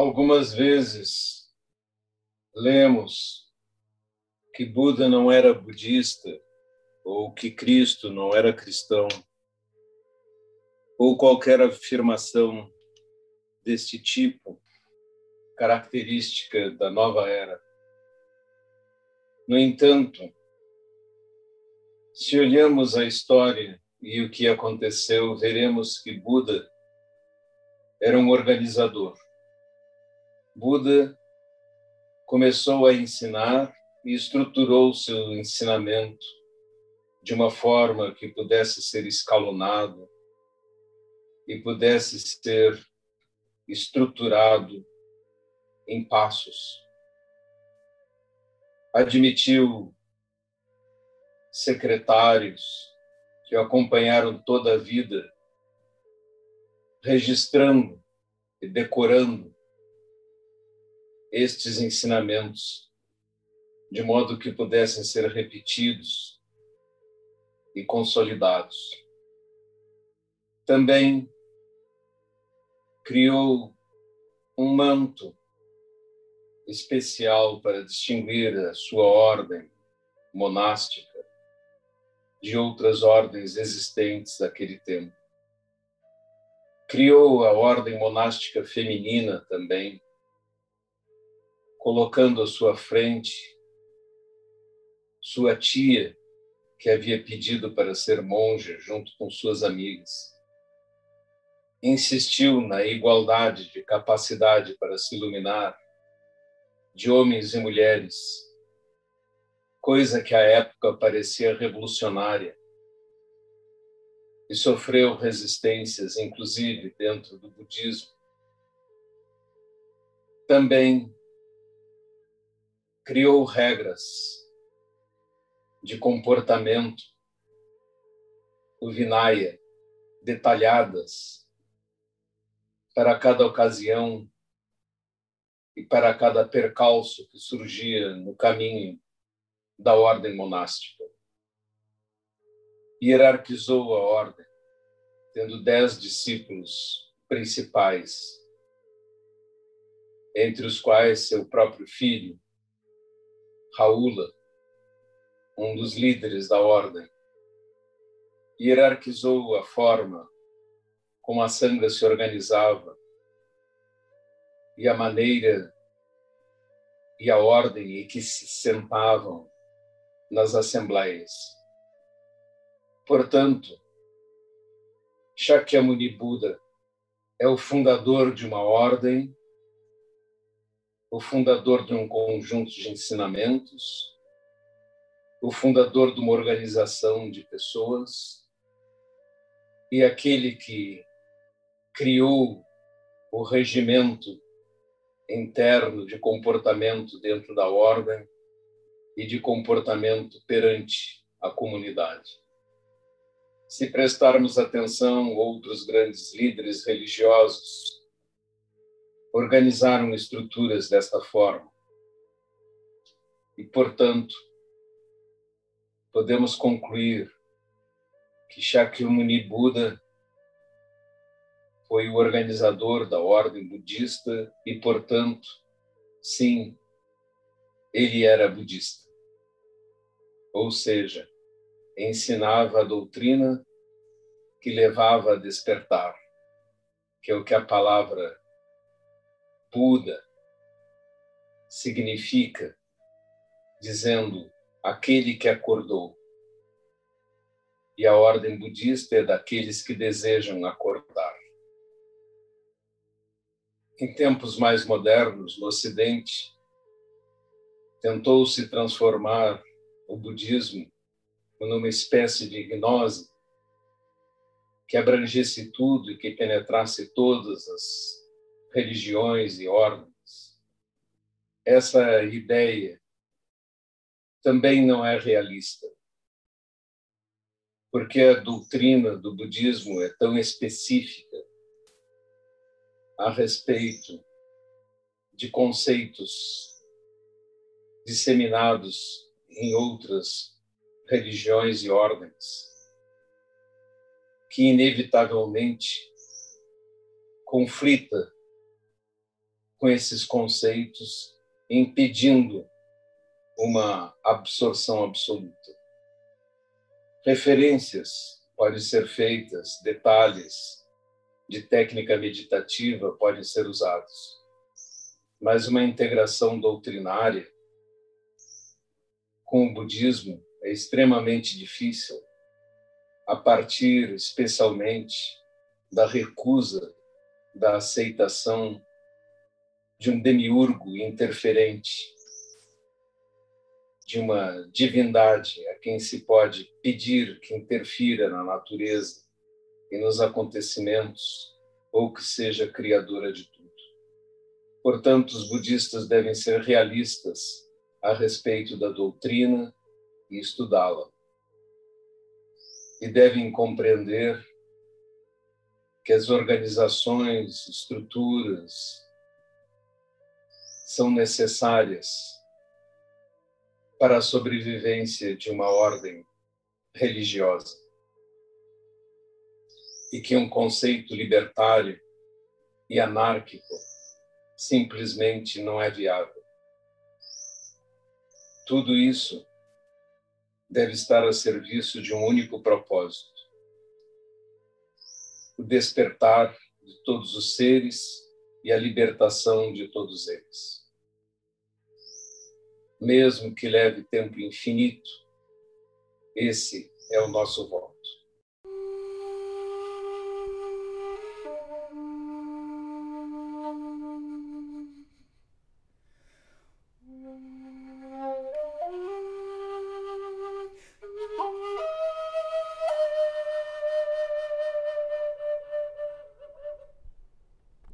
Algumas vezes lemos que Buda não era budista ou que Cristo não era cristão ou qualquer afirmação deste tipo, característica da nova era. No entanto, se olhamos a história e o que aconteceu, veremos que Buda era um organizador. Buda começou a ensinar e estruturou seu ensinamento de uma forma que pudesse ser escalonado e pudesse ser estruturado em passos. Admitiu secretários que o acompanharam toda a vida, registrando e decorando estes ensinamentos, de modo que pudessem ser repetidos e consolidados. Também criou um manto especial para distinguir a sua ordem monástica de outras ordens existentes naquele tempo. Criou a ordem monástica feminina também, colocando à sua frente sua tia, que havia pedido para ser monja junto com suas amigas. Insistiu na igualdade de capacidade para se iluminar de homens e mulheres coisa que à época parecia revolucionária, e sofreu resistências, inclusive dentro do budismo. Também criou regras de comportamento, o Vinaya, detalhadas para cada ocasião e para cada percalço que surgia no caminho da ordem monástica. Hierarquizou a ordem, tendo dez discípulos principais, entre os quais seu próprio filho, Raula, um dos líderes da ordem. Hierarquizou a forma como a sanga se organizava e a maneira e a ordem em que se sentavam nas assembleias. Portanto, Shakyamuni Buda é o fundador de uma ordem, o fundador de um conjunto de ensinamentos, o fundador de uma organização de pessoas e aquele que criou o regimento interno de comportamento dentro da ordem e de comportamento perante a comunidade. Se prestarmos atenção, outros grandes líderes religiosos organizaram estruturas desta forma. E, portanto, podemos concluir que Shakyamuni Buda foi o organizador da ordem budista e, portanto, sim, ele era budista ou seja, ensinava a doutrina que levava a despertar, que é o que a palavra Buda significa, dizendo aquele que acordou. E a ordem budista é daqueles que desejam acordar. Em tempos mais modernos, no Ocidente, tentou-se transformar o budismo numa espécie de gnose que abrangesse tudo e que penetrasse todas as religiões e ordens. Essa ideia também não é realista, porque a doutrina do budismo é tão específica a respeito de conceitos disseminados em outras religiões e ordens, que inevitavelmente conflita com esses conceitos, impedindo uma absorção absoluta. Referências podem ser feitas, detalhes de técnica meditativa podem ser usados, mas uma integração doutrinária com o budismo é extremamente difícil, a partir especialmente da recusa da aceitação de um demiurgo interferente, de uma divindade a quem se pode pedir que interfira na natureza e nos acontecimentos, ou que seja criadora de tudo. Portanto, os budistas devem ser realistas a respeito da doutrina e estudá-la. E devem compreender que as organizações, estruturas são necessárias para a sobrevivência de uma ordem religiosa. E que um conceito libertário e anárquico simplesmente não é viável. Tudo isso deve estar a serviço de um único propósito: o despertar de todos os seres e a libertação de todos eles. Mesmo que leve tempo infinito, esse é o nosso voto.